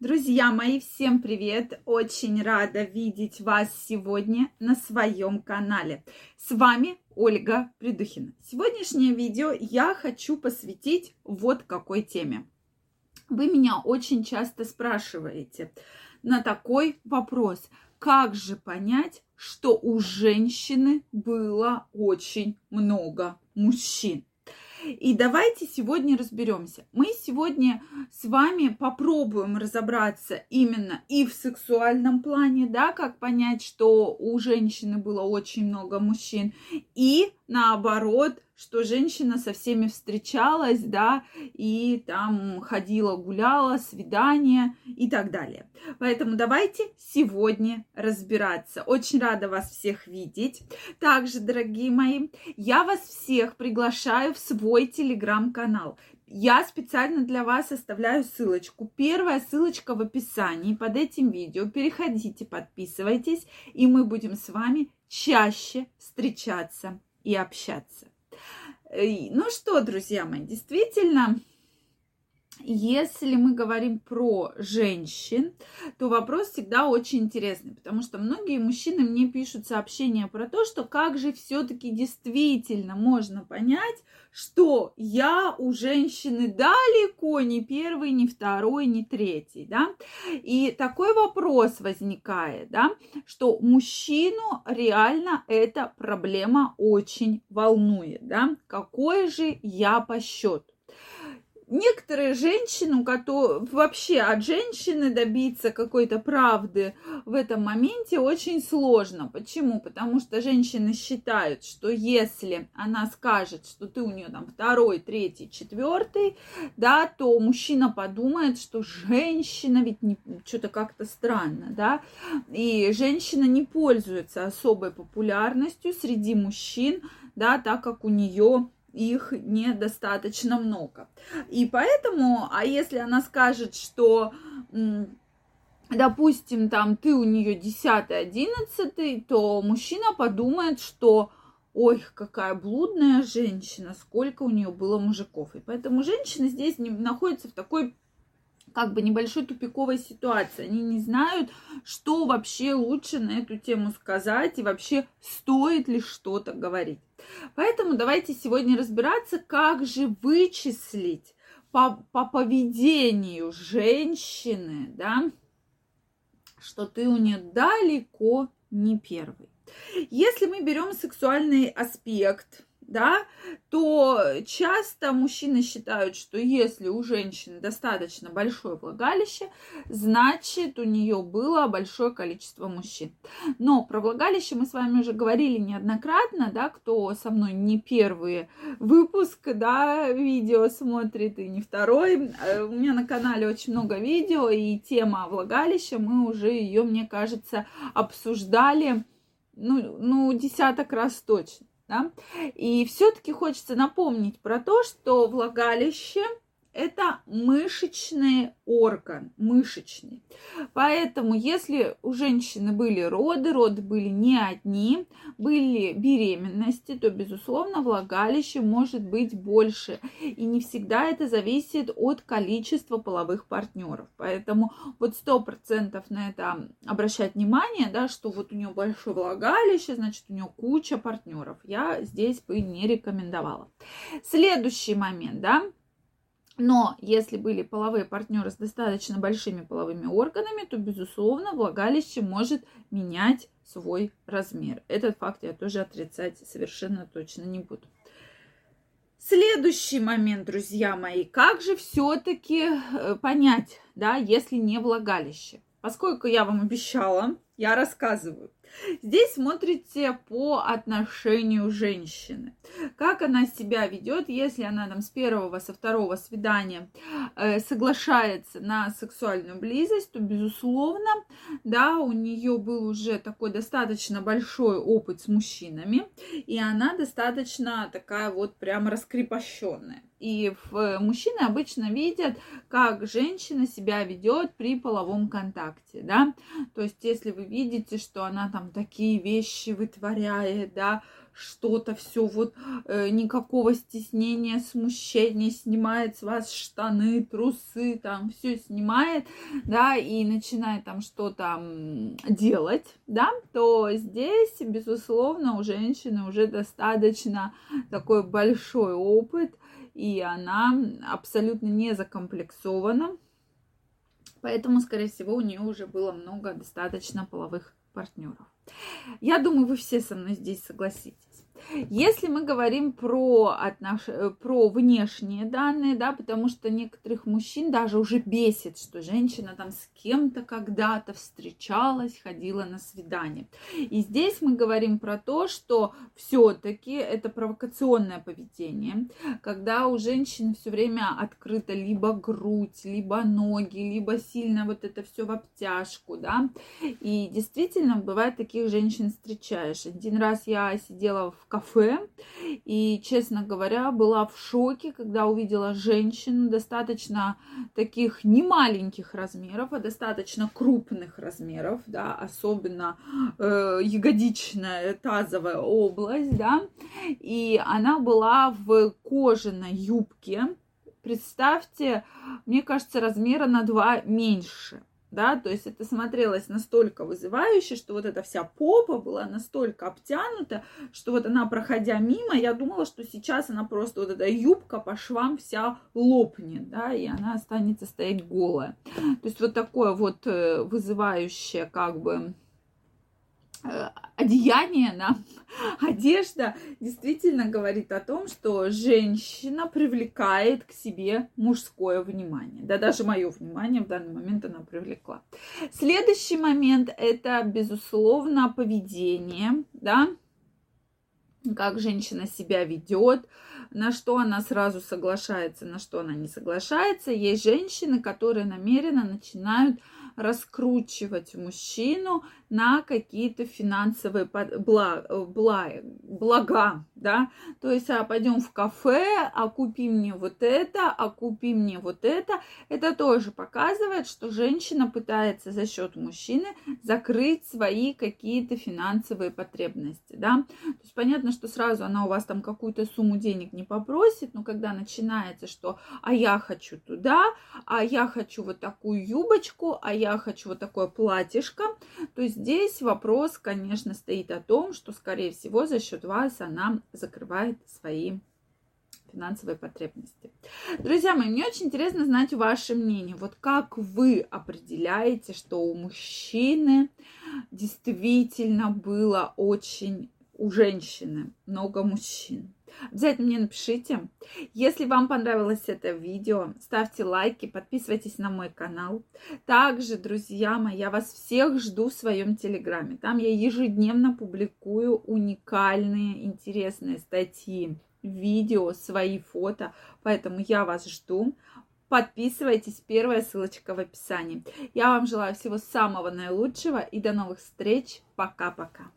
Друзья мои, всем привет! Очень рада видеть вас сегодня на своем канале. С вами Ольга Придухина. Сегодняшнее видео я хочу посвятить вот какой теме. Вы меня очень часто спрашиваете на такой вопрос. Как же понять, что у женщины было очень много мужчин? И давайте сегодня разберемся. Мы сегодня с вами попробуем разобраться именно и в сексуальном плане, да, как понять, что у женщины было очень много мужчин, и наоборот, что женщина со всеми встречалась, да, и там ходила, гуляла, свидания и так далее. Поэтому давайте сегодня разбираться. Очень рада вас всех видеть. Также, дорогие мои, я вас всех приглашаю в свой телеграм-канал. Я специально для вас оставляю ссылочку. Первая ссылочка в описании под этим видео. Переходите, подписывайтесь, и мы будем с вами чаще встречаться и общаться. Ну что, друзья мои, действительно, если мы говорим про женщин, то вопрос всегда очень интересный, потому что многие мужчины мне пишут сообщения про то, что как же все-таки действительно можно понять, что я у женщины далеко не первый, не второй, не третий, да. И такой вопрос возникает, да, что мужчину реально эта проблема очень волнует, да. Какой же я по счету? Некоторые женщины, которые вообще от женщины добиться какой-то правды в этом моменте очень сложно. Почему? Потому что женщины считают, что если она скажет, что ты у нее там второй, третий, четвертый, да, то мужчина подумает, что женщина ведь не, что-то как-то странно, да, и женщина не пользуется особой популярностью среди мужчин, да, так как у нее их недостаточно много. И поэтому, а если она скажет, что допустим, там ты у нее 10 11 то мужчина подумает, что ой, какая блудная женщина, сколько у нее было мужиков. И поэтому женщина здесь находится в такой как бы небольшой тупиковой ситуации. Они не знают, что вообще лучше на эту тему сказать и вообще стоит ли что-то говорить. Поэтому давайте сегодня разбираться, как же вычислить по, по поведению женщины, да, что ты у нее далеко не первый. Если мы берем сексуальный аспект, да, то часто мужчины считают, что если у женщины достаточно большое влагалище, значит у нее было большое количество мужчин. Но про влагалище мы с вами уже говорили неоднократно, да, кто со мной не первый выпуск, да, видео смотрит и не второй. Э, у меня на канале очень много видео, и тема влагалища, мы уже ее, мне кажется, обсуждали, ну, ну, десяток раз точно. Да? И все-таки хочется напомнить про то, что влагалище это мышечный орган, мышечный. Поэтому, если у женщины были роды, роды были не одни, были беременности, то, безусловно, влагалище может быть больше. И не всегда это зависит от количества половых партнеров. Поэтому вот сто процентов на это обращать внимание, да, что вот у нее большое влагалище, значит, у нее куча партнеров. Я здесь бы не рекомендовала. Следующий момент, да, но если были половые партнеры с достаточно большими половыми органами, то, безусловно, влагалище может менять свой размер. Этот факт я тоже отрицать совершенно точно не буду. Следующий момент, друзья мои, как же все-таки э, понять, да, если не влагалище? Поскольку я вам обещала, я рассказываю. Здесь смотрите по отношению женщины. Как она себя ведет, если она там с первого, со второго свидания соглашается на сексуальную близость, то, безусловно, да, у нее был уже такой достаточно большой опыт с мужчинами, и она достаточно такая вот прямо раскрепощенная. И мужчины обычно видят, как женщина себя ведет при половом контакте, да. То есть, если вы видите, что она там такие вещи вытворяет, да, что-то все вот э, никакого стеснения, смущения, снимает с вас штаны, трусы, там все снимает, да, и начинает там что-то делать, да, то здесь, безусловно, у женщины уже достаточно такой большой опыт, и она абсолютно не закомплексована, поэтому, скорее всего, у нее уже было много достаточно половых партнеров. Я думаю, вы все со мной здесь согласитесь. Если мы говорим про, отнош... Э, про внешние данные, да, потому что некоторых мужчин даже уже бесит, что женщина там с кем-то когда-то встречалась, ходила на свидание. И здесь мы говорим про то, что все-таки это провокационное поведение, когда у женщин все время открыта либо грудь, либо ноги, либо сильно вот это все в обтяжку, да. И действительно, бывает таких женщин встречаешь. Один раз я сидела в кафе. И, честно говоря, была в шоке, когда увидела женщину достаточно таких не маленьких размеров, а достаточно крупных размеров, да, особенно э, ягодичная тазовая область, да. И она была в кожаной юбке. Представьте, мне кажется, размера на два меньше да, то есть это смотрелось настолько вызывающе, что вот эта вся попа была настолько обтянута, что вот она, проходя мимо, я думала, что сейчас она просто вот эта юбка по швам вся лопнет, да, и она останется стоять голая. То есть вот такое вот э, вызывающее как бы Э, одеяние нам, одежда действительно говорит о том, что женщина привлекает к себе мужское внимание. Да, даже мое внимание в данный момент она привлекла. Следующий момент это, безусловно, поведение, да, как женщина себя ведет, на что она сразу соглашается, на что она не соглашается. Есть женщины, которые намеренно начинают раскручивать мужчину на какие-то финансовые блага, блага, да, то есть, а пойдем в кафе, а купи мне вот это, а купи мне вот это, это тоже показывает, что женщина пытается за счет мужчины закрыть свои какие-то финансовые потребности, да, то есть понятно, что сразу она у вас там какую-то сумму денег не попросит, но когда начинается, что, а я хочу туда, а я хочу вот такую юбочку, а я хочу вот такое платьишко, то здесь вопрос, конечно, стоит о том, что, скорее всего, за счет вас она закрывает свои финансовые потребности. Друзья мои, мне очень интересно знать ваше мнение. Вот как вы определяете, что у мужчины действительно было очень у женщины много мужчин? Обязательно мне напишите. Если вам понравилось это видео, ставьте лайки, подписывайтесь на мой канал. Также, друзья мои, я вас всех жду в своем телеграме. Там я ежедневно публикую уникальные, интересные статьи, видео, свои фото. Поэтому я вас жду. Подписывайтесь, первая ссылочка в описании. Я вам желаю всего самого наилучшего и до новых встреч. Пока-пока.